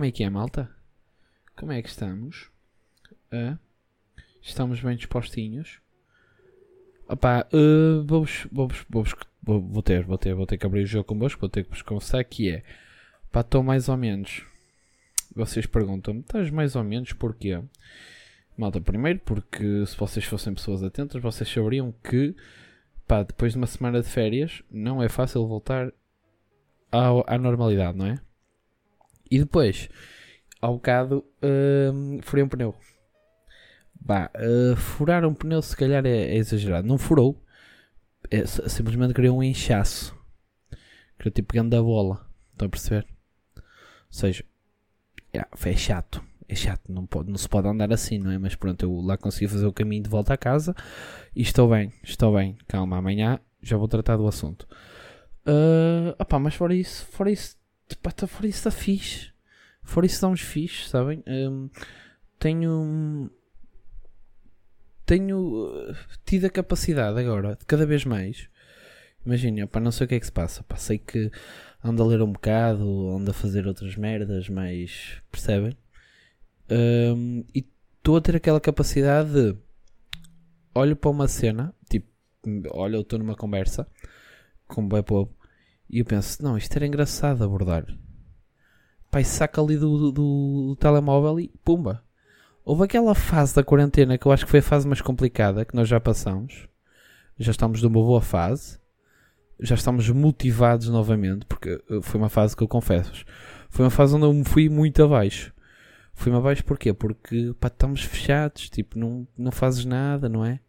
Como é que é, malta? Como é que estamos? Estamos bem dispostinhos? Opá, uh, vou-vos, vou-vos, vou-vos, vou, vou ter, vou ter, vou ter que abrir o jogo convosco, vou ter que vos confessar que é, pá, estou mais ou menos. Vocês perguntam-me, estás mais ou menos porquê? Malta, primeiro porque se vocês fossem pessoas atentas, vocês saberiam que, pá, depois de uma semana de férias, não é fácil voltar ao, à normalidade, não é? E depois, ao bocado, uh, furei um pneu. Bah, uh, furar um pneu se calhar é, é exagerado. Não furou. É, simplesmente criou um inchaço. Criou tipo grande da bola. Estão a perceber? Ou seja, yeah, é chato. É chato. Não, pode, não se pode andar assim, não é? Mas pronto, eu lá consegui fazer o caminho de volta à casa. E estou bem. Estou bem. Calma, amanhã já vou tratar do assunto. Uh, opa, mas fora isso, fora isso, pá, tá, fora isso está fixe. Fora isso estamos fixe, sabem? Um, tenho tenho uh, tido a capacidade agora, cada vez mais. Imagina, pá, não sei o que é que se passa. Pá, sei que ando a ler um bocado, ando a fazer outras merdas, mas percebem? Um, e estou a ter aquela capacidade de olho para uma cena, tipo, olha, eu estou numa conversa com bem povo e eu penso, não, isto era engraçado abordar. Pai, saca ali do, do, do, telemóvel e pumba. Houve aquela fase da quarentena que eu acho que foi a fase mais complicada que nós já passamos. Já estamos numa boa fase. Já estamos motivados novamente, porque eh, foi uma fase que eu confesso. Foi uma fase onde eu me fui muito abaixo. Fui-me abaixo porquê? Porque pá, estamos fechados, tipo, não, não fazes nada, não é?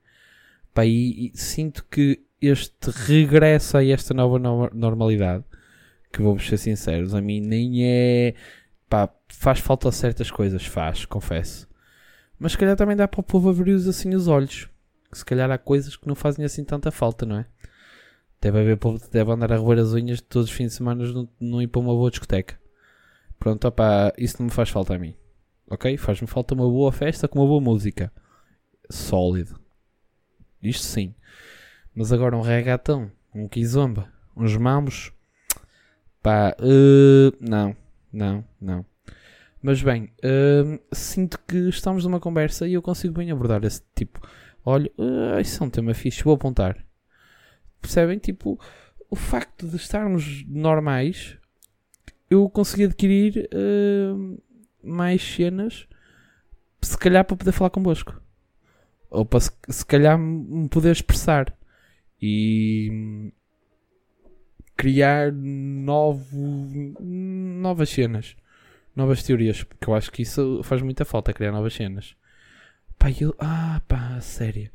Pá, e, e sinto que este regresso a esta nova normalidade, que vou ser sinceros, a mim nem é. Pá, faz falta certas coisas, faz, confesso. Mas se calhar também dá para o povo abrir assim os olhos. Que se calhar há coisas que não fazem assim tanta falta, não é? Deve haver povo que deve andar a roer as unhas todos os fins de semana não, não ir para uma boa discoteca. Pronto, opá, isso não me faz falta a mim. Ok? Faz-me falta uma boa festa com uma boa música. Sólido. Isto sim. Mas agora um regatão, um kizomba, uns mamos, pá, uh, não, não, não. Mas bem, uh, sinto que estamos numa conversa e eu consigo bem abordar esse tipo. Olha, uh, isso é um tema fixe, vou apontar. Percebem? Tipo, o facto de estarmos normais, eu consegui adquirir uh, mais cenas, se calhar para poder falar convosco. Ou para se, se calhar me poder expressar e criar novo, novas cenas, novas teorias, porque eu acho que isso faz muita falta, criar novas cenas. Pá, eu, ah, pá, sério.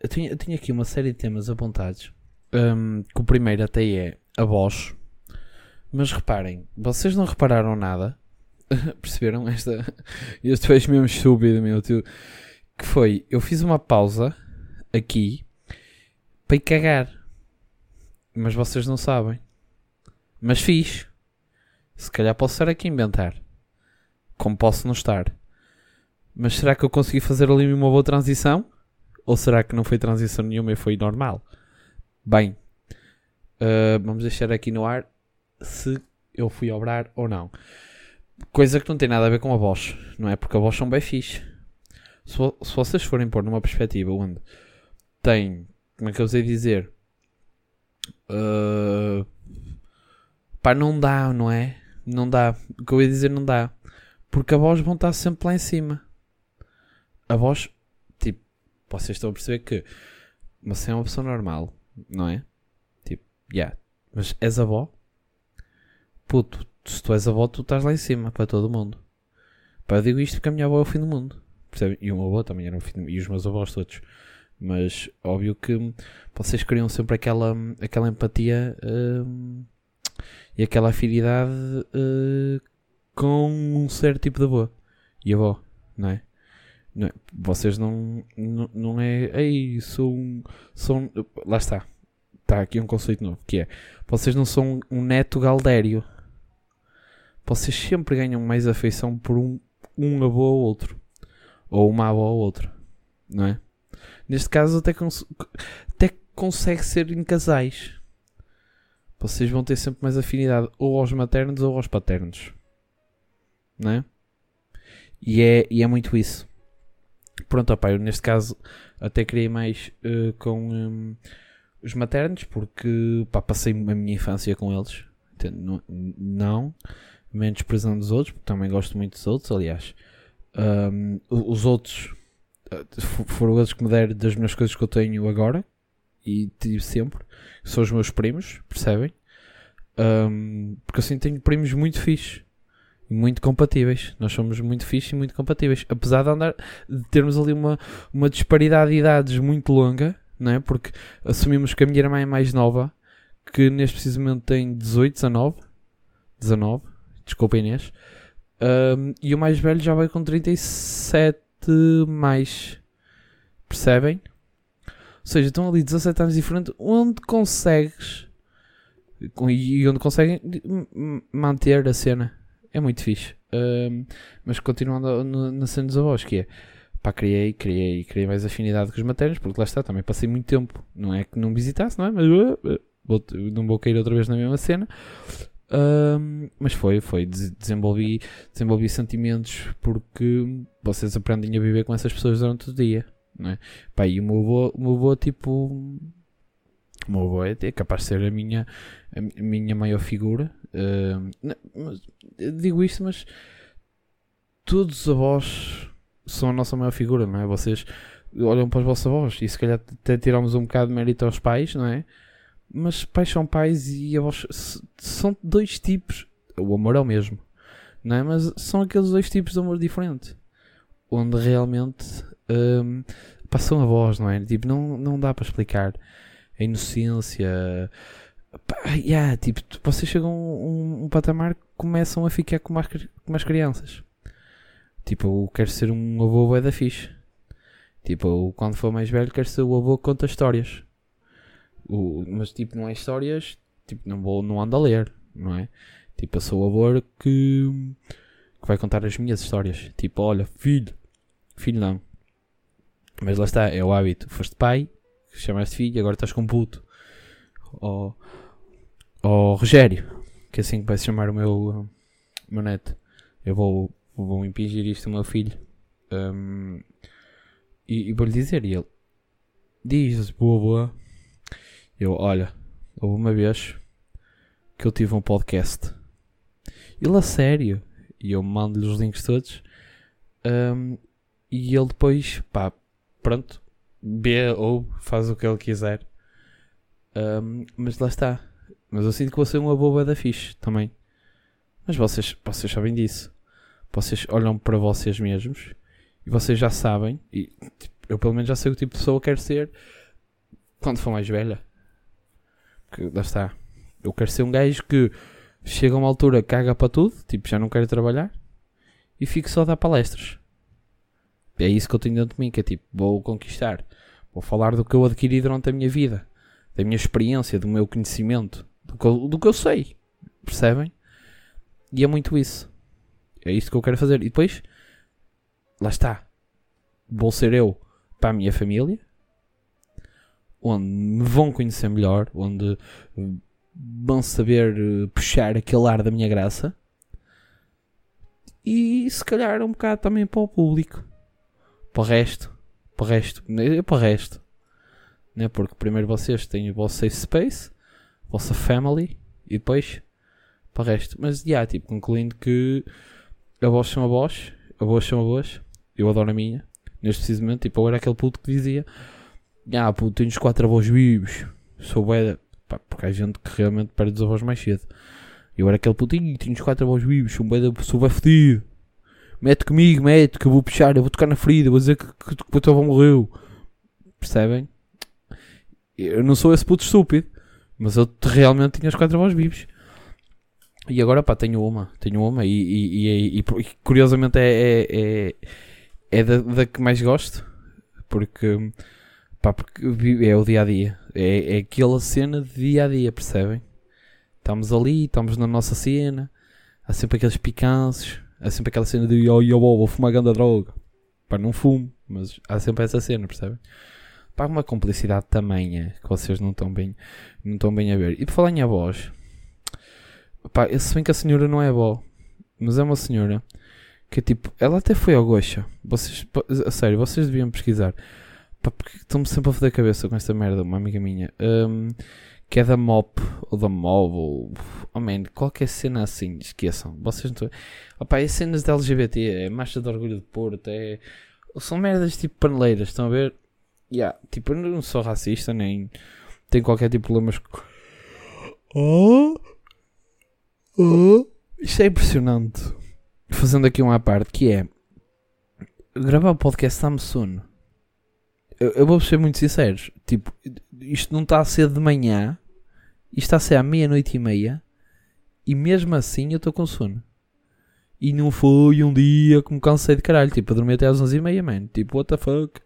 Eu tinha, eu tinha aqui uma série de temas apontados, um, que o primeiro até é a voz, mas reparem, vocês não repararam nada, perceberam esta, este fez mesmo estúpido, meu tio, que foi, eu fiz uma pausa aqui para ir cagar. Mas vocês não sabem. Mas fiz. Se calhar posso estar aqui a inventar. Como posso não estar. Mas será que eu consegui fazer ali uma boa transição? Ou será que não foi transição nenhuma e foi normal? Bem, uh, vamos deixar aqui no ar se eu fui obrar ou não. Coisa que não tem nada a ver com a voz, não é? Porque a voz são bem fixe. Se, se vocês forem pôr numa perspectiva onde tem como é que eu sei dizer? Uh, pá, não dá, não é? Não dá. O que eu ia dizer não dá. Porque a voz vão estar sempre lá em cima. A voz, tipo, vocês estão a perceber que você é uma pessoa normal, não é? Tipo, yeah. Mas és avó? Puto, se tu és avó, tu estás lá em cima para todo mundo. Pá, eu digo isto porque a minha avó é o fim do mundo. Percebe? E o meu avô também era o fim do mundo. E os meus avós todos. Mas óbvio que vocês criam sempre aquela, aquela empatia uh, e aquela afinidade uh, com um certo tipo de avô e avó, não é? Não é? Vocês não, não, não é. Ei, sou um, sou um. Lá está. Está aqui um conceito novo que é. Vocês não são um neto galdério. Vocês sempre ganham mais afeição por um, um avô ou outro. Ou uma avó ou outro. Não é? Neste caso, até, cons até consegue ser em casais. Vocês vão ter sempre mais afinidade ou aos maternos ou aos paternos. não é? E é, e é muito isso. Pronto, opa, eu neste caso até criei mais uh, com um, os maternos, porque passei a minha infância com eles. Não, não menos prezando dos outros, porque também gosto muito dos outros, aliás. Um, os outros foram eles que me deram das minhas coisas que eu tenho agora e tive sempre, são os meus primos, percebem? Um, porque assim tenho primos muito fixes e muito compatíveis. Nós somos muito fixes e muito compatíveis. Apesar de andar de termos ali uma, uma disparidade de idades muito longa, não é? Porque assumimos que a minha irmã é mais nova, que neste preciso momento tem 18, 19, 19, desculpa Inês, um, e o mais velho já vai com 37 mais. Percebem? Ou seja, estão ali 17 anos diferentes, onde consegues e onde conseguem manter a cena. É muito fixe. Um, mas continuando na cena dos avós, que é pá, criei, criei, criei mais afinidade com os maternos, porque lá está, também passei muito tempo. Não é que não visitasse, não é? Mas uh, uh, vou, não vou cair outra vez na mesma cena. Um, mas foi, foi, desenvolvi, desenvolvi sentimentos porque vocês aprendem a viver com essas pessoas durante o dia, não é? Pá, e o meu avô, o meu avô tipo, o meu avô é, é capaz de ser a minha, a minha maior figura. Não, digo isto, mas todos os avós são a nossa maior figura, não é? Vocês olham para os vossos avós e se calhar até tiramos um bocado de mérito aos pais, não é? Mas pais são pais e avós são dois tipos. O amor é o mesmo, não é? Mas são aqueles dois tipos de amor diferente. Onde realmente um, passam a voz, não é? Tipo, não, não dá para explicar. A inocência. Pá, yeah, tipo, vocês chegam a um, um, patamar que começam a ficar como as, como as crianças. Tipo, eu quero ser um avô da fixe. Tipo, eu, quando for mais velho, quero ser o avô que conta histórias. O, mas tipo, não é histórias, tipo, não, vou, não ando a ler, não é? Tipo, eu sou o avô que, que vai contar as minhas histórias. Tipo, olha, filho, filho não. Mas lá está, é o hábito. Foste pai, chamaste filho, agora estás com puto. Ou, ou Rogério, que é assim que vai se chamar o meu, meu neto. Eu vou, vou impingir isto ao meu filho. Um, e, e vou-lhe dizer, e ele diz, boa, boa eu, olha, houve uma vez que eu tive um podcast. Ele a sério. E eu mando-lhe os links todos. Um, e ele depois, pá, pronto, vê ou faz o que ele quiser. Um, mas lá está. Mas eu sinto que vou ser uma boba da fixe também. Mas vocês, vocês sabem disso. Vocês olham para vocês mesmos e vocês já sabem. E tipo, eu pelo menos já sei o tipo de pessoa que quero ser quando for mais velha. Que lá está. Eu quero ser um gajo que chega a uma altura, caga para tudo, tipo, já não quero trabalhar e fico só a dar palestras. É isso que eu tenho dentro de mim, que é tipo, vou conquistar, vou falar do que eu adquiri durante a minha vida, da minha experiência, do meu conhecimento, do que eu, do que eu sei. Percebem? E é muito isso. É isso que eu quero fazer. E depois, lá está. Vou ser eu para a minha família, onde me vão conhecer melhor, onde vão saber eh, puxar aquele ar da minha graça e se calhar um bocado também para o público, para o resto, para o resto, é para o resto, né? porque primeiro vocês têm o vosso safe space, a vossa family e depois para o resto. Mas já, tipo, concluindo que a voz são a voz, a voz são a voz, eu adoro a minha, neste preciso momento, tipo, eu era aquele puto que dizia ah, pô, tenho os quatro avós vivos. Sou bué. Pá, porque há gente que realmente perde os avós mais cedo. Eu era aquele putinho, tenho os quatro avós vivos, sou bué, sou bué fedido. Mete comigo, mete, que eu vou puxar, eu vou tocar na ferida, vou dizer que, que, que o teu avô morreu. Percebem? Eu não sou esse puto estúpido, mas eu realmente tinha os quatro avós vivos. E agora, pá, tenho uma, tenho uma e, e, e, e curiosamente é, é, é, é da, da que mais gosto, porque Pá, porque é o dia a dia. É, é aquela cena de dia a dia, percebem? Estamos ali, estamos na nossa cena. Há sempre aqueles picanços. Há sempre aquela cena de oh, oh, vou fumar ganda droga. Pá, não fumo, mas há sempre essa cena, percebem? Pá, uma complicidade tamanha que vocês não estão bem, não estão bem a ver. E por falar em avós, pá, se bem que a senhora não é avó, mas é uma senhora Que é tipo, ela até foi ao Gocha. Vocês, a sério, vocês deviam pesquisar. Pá, porque estão-me sempre a foder a cabeça com esta merda, uma amiga minha. Um, que é da MOP, ou da MOB, ou. Oh man, qualquer cena assim, esqueçam. Vocês não Opa, é cenas de LGBT, é marcha de orgulho de Porto, é. São merdas tipo paneleiras, estão a ver? Yeah, tipo, eu não sou racista, nem tenho qualquer tipo de problemas. Oh! Oh! Isto é impressionante. Fazendo aqui uma parte que é. Gravar o podcast dá-me sono. Eu, eu vou ser muito sincero. Tipo, isto não está a ser de manhã. Isto está a ser à meia-noite e meia. E mesmo assim eu estou com sono. E não foi um dia que me cansei de caralho. Tipo, a dormir até às 11h30, man. Tipo, what the fuck?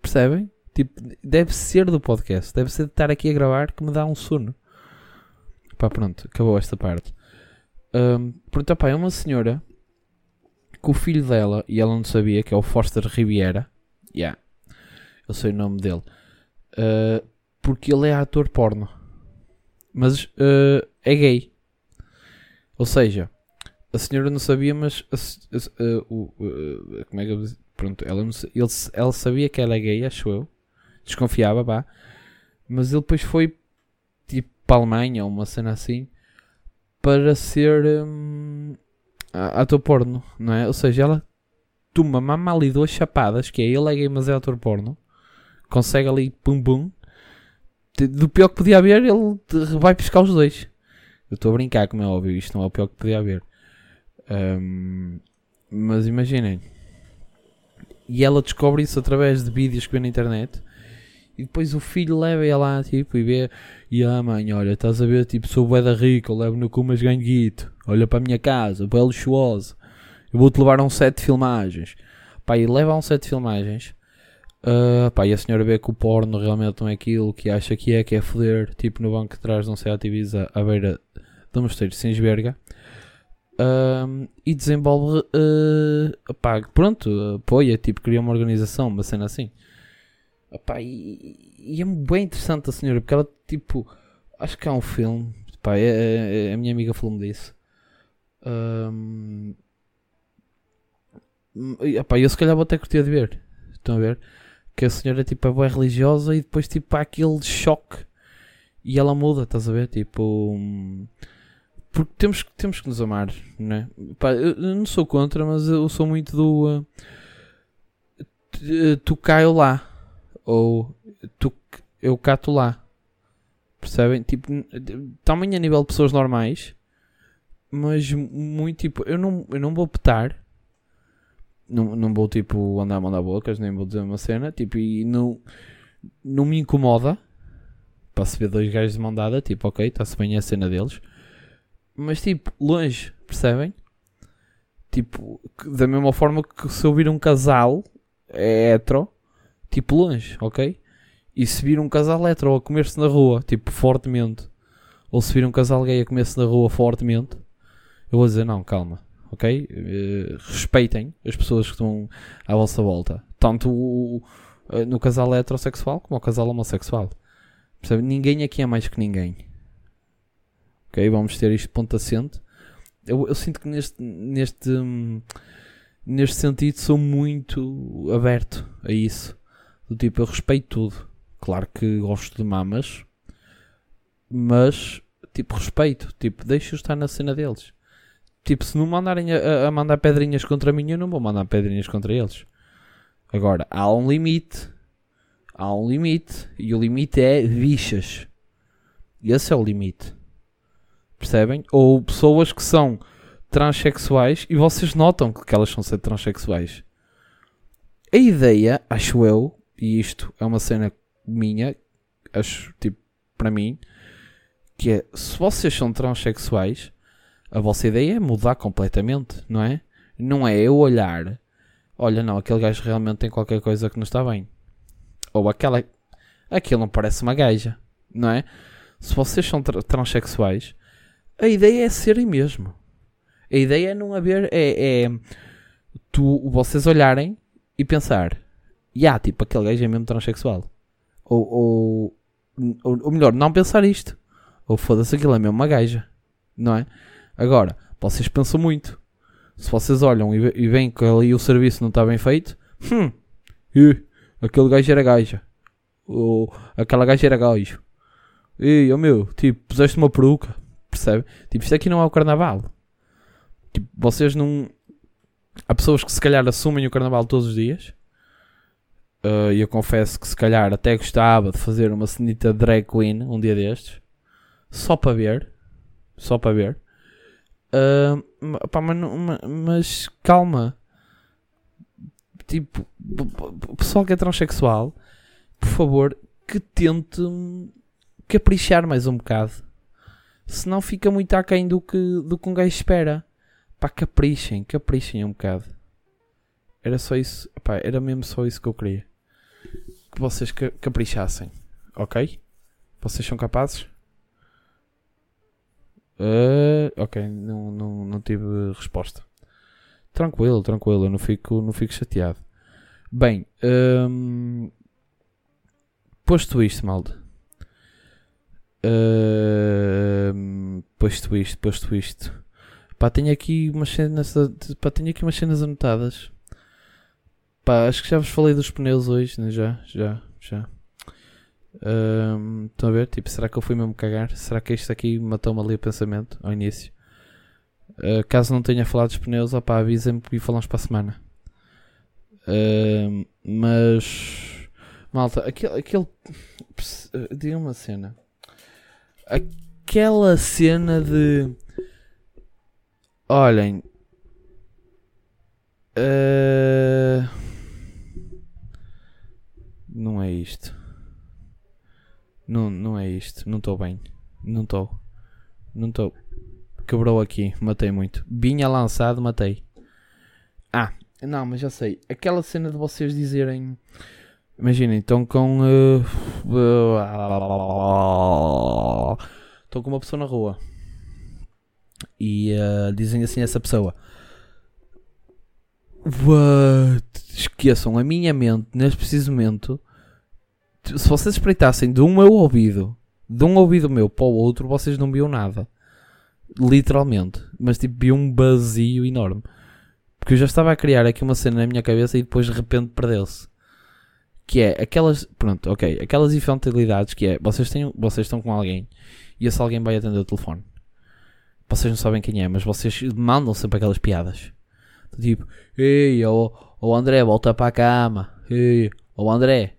Percebem? Tipo, deve ser do podcast. Deve ser de estar aqui a gravar que me dá um sono. Pá, pronto. Acabou esta parte. Um, pronto, pá, é uma senhora que o filho dela, e ela não sabia, que é o Foster Riviera. Yeah. Eu sei o nome dele. Uh, porque ele é ator porno. Mas uh, é gay. Ou seja, a senhora não sabia, mas a, a, a, o, como é que eu Pronto, ela, não, ele, ela sabia que ela é gay, acho eu. Desconfiava, pá. Mas ele depois foi tipo para a Alemanha uma cena assim para ser hum, ator porno, não é? Ou seja, ela toma mama ali duas chapadas, que é ele é gay, mas é ator porno. Consegue ali pum pum. Do pior que podia haver, ele vai pescar os dois. Eu estou a brincar, como é óbvio, isto não é o pior que podia haver. Um, mas imaginem. E ela descobre isso através de vídeos que vê na internet. E depois o filho leva-a lá, tipo, e vê. E a ah, mãe, olha, estás a ver, tipo, sou bué da rica, eu levo no cu, mas ganho guito. Olha para a minha casa, bué luxuosa. Eu vou-te levar a um set de filmagens. Pá, e leva a um set de filmagens. Uh, pá, e a senhora vê que o porno realmente não é aquilo que acha que é, que é foder, tipo no banco de trás de um Seat Ibiza à beira do mosteiro sem esverga. Uh, e desenvolve, uh, pá, pronto, apoia, tipo, cria uma organização, uma cena assim. Epá, e, e, é bem interessante a senhora, porque ela, tipo, acho que há um filme, epá, é, é, é a minha amiga falou-me disso. Um, epá, eu se calhar vou até curtir de ver, estão a ver? Que a senhora, tipo, é bem religiosa e depois, tipo, há aquele choque e ela muda, estás a ver? Tipo. Porque temos, temos que nos amar, né? Pá, eu, não sou contra, mas eu sou muito do. Uh, tu cai lá ou tu, eu cato lá. Percebem? Tipo, também a nível de pessoas normais, mas muito tipo, eu não, eu não vou petar, não, não vou tipo andar a mandar bocas, nem vou dizer uma cena, tipo, e não, não me incomoda para se ver dois gajos de mão dada, tipo, ok, está-se bem a cena deles, mas tipo, longe, percebem? Tipo, da mesma forma que se eu vir um casal é hetero, tipo longe, ok? E se vir um casal hetero a comer-se na rua, tipo fortemente, ou se vir um casal gay a comer-se na rua fortemente, eu vou dizer não, calma, ok? Uh, respeitem as pessoas que estão à vossa volta, tanto o, uh, no casal heterossexual como no casal homossexual. Percebe? Ninguém aqui é mais que ninguém. Ok? Vamos ter isto ponto assente. Eu, eu sinto que neste, neste, hum, neste sentido sou muito aberto a isso. Do tipo, eu respeito tudo. Claro que gosto de mamas, mas tipo, respeito. Tipo, deixo estar na cena deles. Tipo, se não mandarem a, a, mandar pedrinhas contra mim, eu não vou mandar pedrinhas contra eles. Agora, há um limite. Há um limite. E o limite é bichas. Esse é o limite. Percebem? Ou pessoas que são transexuais e vocês notam que elas são ser transexuais. A ideia, acho eu, e isto é uma cena minha, acho, tipo, para mim, que é, se vocês são transexuais, a vossa ideia é mudar completamente, não é? Não é eu olhar, olha, não, aquele gajo realmente tem qualquer coisa que não está bem. Ou aquela, aquilo não parece uma gaja, não é? Se vocês são tra transexuais, a ideia é serem mesmo. A ideia é não haver, é, é tu, vocês olharem e pensar, e há, tipo, aquele gajo é mesmo transexual. Ou, ou, ou, ou melhor, não pensar isto. Ou foda-se, aquilo é mesmo uma gaja. Não é? Agora, vocês pensam muito. Se vocês olham e veem que ali o serviço não está bem feito, hum, e, aquele gajo era gaja. Ou aquela gaja era gajo. E, oh meu, tipo, puseste uma peruca, percebe? Tipo, isto aqui não é o carnaval. Tipo, vocês não. Há pessoas que se calhar assumem o carnaval todos os dias. Uh, e eu confesso que se calhar até gostava de fazer uma cenita drag queen um dia destes. Só para ver. Só para ver. Uh, pá, mas, mas, calma. Tipo, o pessoal que é transexual, por favor, que tente caprichar mais um bocado. Senão fica muito aquém do que, do que um gajo espera. Pá, caprichem, caprichem um bocado. Era só isso, pá, era mesmo só isso que eu queria. Que vocês caprichassem, ok? Vocês são capazes? Uh, ok, não, não, não tive resposta. Tranquilo, tranquilo, eu não fico, não fico chateado. Bem, um, posto isto, malde. Uh, posto isto, posto isto. Pá, tenho aqui umas cenas, pá, tenho aqui umas cenas anotadas. Pá, acho que já vos falei dos pneus hoje, né? Já, já, já. Um, estão a ver? Tipo, será que eu fui mesmo cagar? Será que isto aqui matou-me ali o pensamento ao início? Uh, caso não tenha falado dos pneus, opá, avisem-me e falamos para a semana. Uh, mas, malta, aquele, aquele diga uma cena, aquela cena de olhem, uh, não é isto. Não, não é isto. Não estou bem. Não estou. Não estou. Quebrou aqui. Matei muito. Vinha lançado, matei. Ah, não, mas já sei. Aquela cena de vocês dizerem. Imaginem, estão com. Uh, estão com uma pessoa na rua. E uh, dizem assim a essa pessoa. What? Esqueçam, a minha mente, neste preciso momento, se vocês espreitassem de um meu ouvido, de um ouvido meu para o outro, vocês não viam nada. Literalmente. Mas tipo, viam um vazio enorme. Porque eu já estava a criar aqui uma cena na minha cabeça e depois de repente perdeu-se. Que é aquelas. Pronto, ok. Aquelas infantilidades que é. Vocês, têm, vocês estão com alguém e esse alguém vai atender o telefone. Vocês não sabem quem é, mas vocês mandam sempre aquelas piadas. Tipo, ei, ô, oh, André, volta para a cama. Ei, ô André,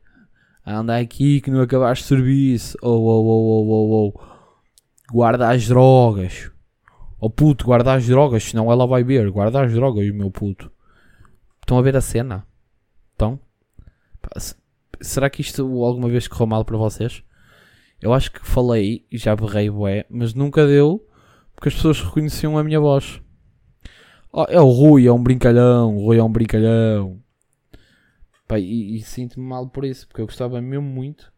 anda aqui que não acabaste de serviço. Oh, oh, oh, oh, oh, oh. Guarda as drogas. Oh puto, guarda as drogas, senão ela vai ver. Guarda as drogas, meu puto. Estão a ver a cena? Estão? Será que isto alguma vez correu mal para vocês? Eu acho que falei e já berrei bué, mas nunca deu porque as pessoas reconheciam a minha voz. Oh, é o Rui, é um brincalhão, o Rui é um brincalhão. Pá, e, e sinto-me mal por isso, porque eu gostava mesmo muito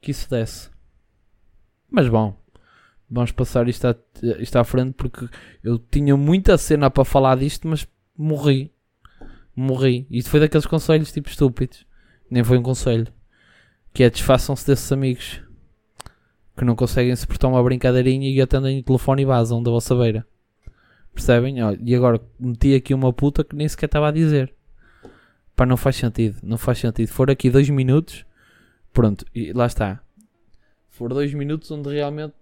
que isso desse. Mas bom, vamos passar isto à, isto à frente porque eu tinha muita cena para falar disto, mas morri. Morri. Isto foi daqueles conselhos tipo estúpidos. Nem foi um conselho. Que é desfaçam-se desses amigos que não conseguem suportar uma brincadeirinha e atendem o telefone e vazam da vossa beira. Percebem? E agora meti aqui uma puta que nem sequer estava a dizer. Pá, não faz sentido. Não faz sentido. For aqui dois minutos, pronto, e lá está. For dois minutos onde realmente,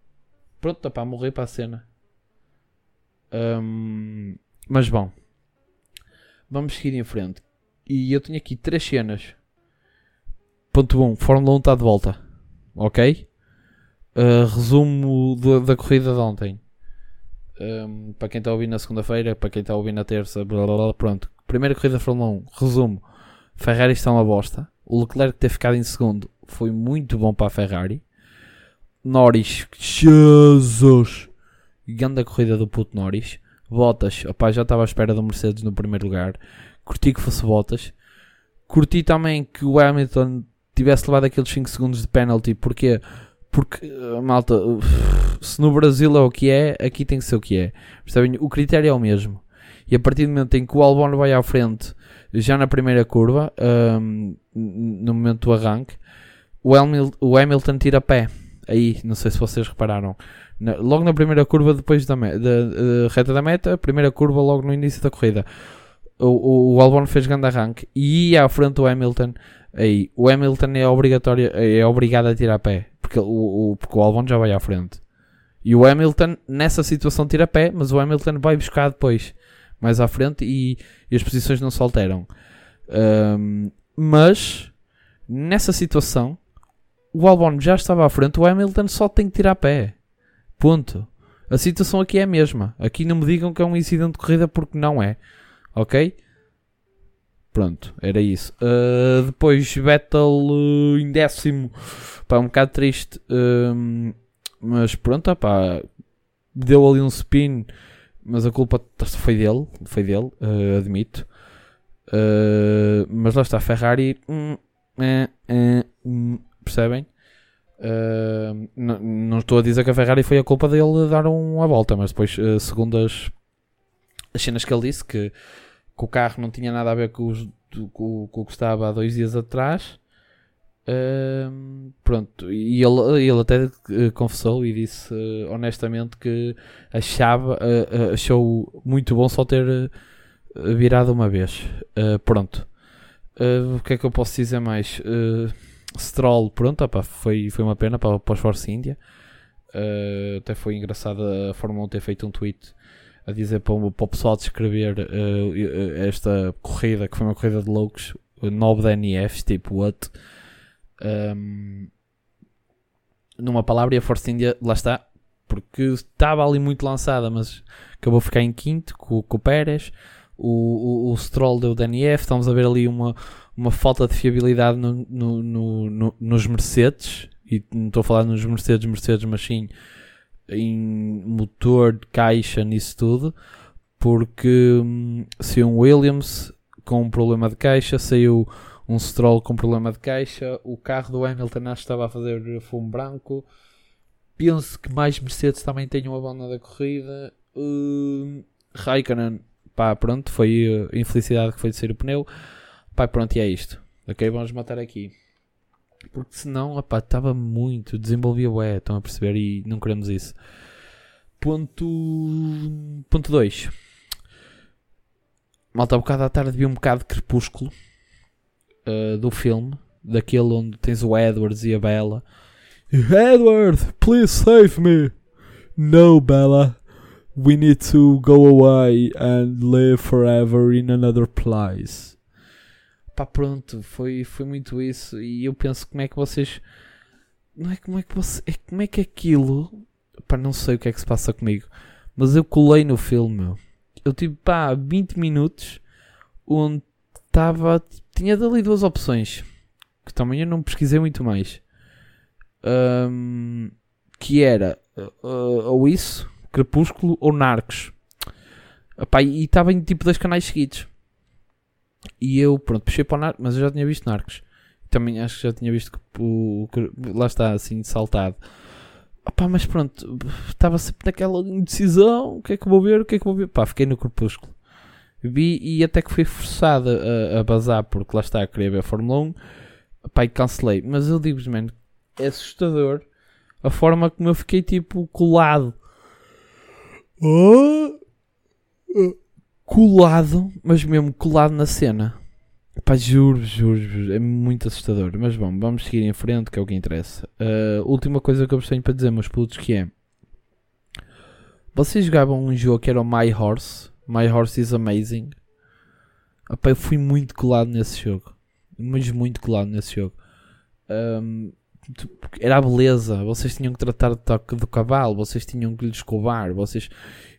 pronto, está para morrer para a cena. Um, mas bom, vamos seguir em frente. E eu tenho aqui três cenas. Ponto 1. Um, Fórmula 1 está de volta. Ok? Uh, resumo da, da, corrida de ontem. Um, para quem está a ouvir na segunda-feira, para quem está a ouvir na terça, blá, blá, blá, pronto. Primeira corrida da Fórmula 1, resumo: Ferrari está uma bosta. O Leclerc ter ficado em segundo foi muito bom para a Ferrari. Norris, Jesus! Grande corrida do puto Norris. Bottas, opá, já estava à espera do Mercedes no primeiro lugar. Curti que fosse Bottas. Curti também que o Hamilton tivesse levado aqueles 5 segundos de penalty. Porquê? Porque, eh, malta, se no Brasil é o que é, aqui tem que ser o que é. Percebem? O critério é o mesmo. E a partir do momento em que o Albon vai à frente, já na primeira curva, um, no momento do arranque, o Hamilton, o Hamilton tira pé. aí, não sei se vocês repararam, na, logo na primeira curva, depois da, da, da, reta da meta, primeira curva logo no início da corrida, o, o, o Albon fez grande arranque e ia à frente do Hamilton. Aí, o Hamilton é obrigatório, é obrigado a tirar pé, porque o, o, porque o Albon já vai à frente. E o Hamilton, nessa situação, tira pé, mas o Hamilton vai buscar depois, mais à frente, e, e as posições não se alteram. Um, mas, nessa situação, o Albon já estava à frente, o Hamilton só tem que tirar pé. Ponto. A situação aqui é a mesma. Aqui não me digam que é um incidente de corrida porque não é. Ok? Pronto, era isso. Uh, depois Vettel uh, em décimo. Pá, um bocado triste. Uh, mas pronto, pá, deu ali um spin, mas a culpa foi dele, foi dele, uh, admito. Uh, mas lá está, Ferrari, hum, é, hum, percebem? Uh, não, estou a dizer que a Ferrari foi a culpa dele dar uma volta, mas depois, segundo as, as cenas que ele disse, que, que o carro não tinha nada a ver com, os, com, com o que estava há dois dias atrás, Pronto, e ele, ele até uh, confessou e disse uh, honestamente que achava, uh, achou muito bom só ter virado uma vez. pronto, o que é que eu posso dizer mais? Stroll, pronto, opa, foi, foi uma pena para, para os Force India. até foi engraçado a Fórmula 1 ter feito um tweet a dizer para para o pessoal descrever esta corrida, que foi uma corrida de loucos, 9 DNFs, tipo, what? Um, numa palavra e a Force India, lá está, porque estava ali muito lançada, mas acabou a ficar em quinto com, com o Pérez. O, o, o Stroll deu DNF. Estamos a ver ali uma, uma falta de fiabilidade no, no, no, nos Mercedes. E não estou a falar nos Mercedes, Mercedes, mas sim em motor, caixa, nisso tudo. Porque hum, se um Williams com um problema de caixa, saiu um Stroll com problema de caixa, o carro do Hamilton acho que estava a fazer fumo branco. Penso que mais Mercedes também tenham a banda da corrida. Uh, Raikkonen, pá, pronto, foi a infelicidade que foi de ser o pneu. Pá, pronto, e é isto. Ok, vamos matar aqui. Porque senão, opá, estava muito, desenvolvia o E, estão a perceber? E não queremos isso. Ponto 2. Ponto Malta, um bocado à tarde vi um bocado de crepúsculo uh, do filme, daquele onde tens o Edwards e a Bella. Edward, please save me. No, Bella. We need to go away and live forever in another place. Pá, pronto, foi, foi muito isso. E eu penso como é que vocês. Não é como é que você. É, como é que aquilo. Pá, não sei o que é que se passa comigo. Mas eu colei no filme. Eu tive, pá, 20 minutos onde estava. Tinha dali duas opções. Que também eu não pesquisei muito mais. Um, que era uh, ou isso, Crepúsculo ou Narcos. Epá, e estava em tipo dois canais seguidos. E eu, pronto, puxei para o Narcos, mas eu já tinha visto Narcos. Também acho que já tinha visto que, o, lá está assim saltado. Epá, mas pronto, estava sempre naquela indecisão. O que é que vou ver? O que é que vou ver? Fiquei no Crepúsculo. Vi e até que fui forçado a, a bazar porque lá está a querer ver a Fórmula 1. Pai, cancelei. Mas eu digo-vos, mano, é assustador a forma como eu fiquei tipo colado. Colado, mas mesmo colado na cena. Pá, juro, juro, juro, é muito assustador. Mas bom, vamos seguir em frente, que é o que interessa. Uh, última coisa que eu vos tenho para dizer, meus putos, que é. Vocês jogavam um jogo que era o My Horse My Horse is Amazing. Opa, eu fui muito colado nesse jogo. Mas muito colado nesse jogo. Um, era a beleza. Vocês tinham que tratar do toque do cavalo. Vocês tinham que lhe escovar. Vocês...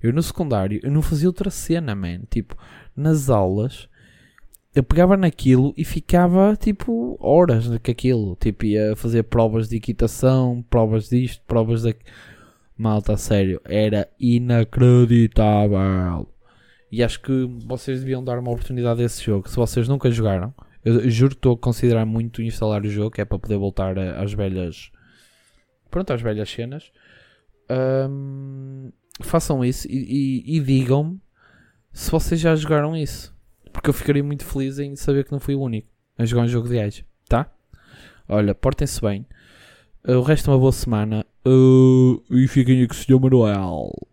Eu no secundário, eu não fazia outra cena, man. Tipo, nas aulas, eu pegava naquilo e ficava, tipo, horas com aquilo. Tipo, ia fazer provas de equitação, provas disto, provas daquilo. Malta, sério, era inacreditável. E acho que vocês deviam dar uma oportunidade a esse jogo. Se vocês nunca jogaram, eu juro que estou a considerar muito instalar o jogo, que é para poder voltar às velhas. Pronto, às velhas cenas. Um, façam isso e, e, e digam-me se vocês já jogaram isso. Porque eu ficaria muito feliz em saber que não fui o único a jogar um jogo de Edge, tá? Olha, portem-se bem. Uh, o resto é uma boa semana. Uh, e fiquem com o Sr. Manuel.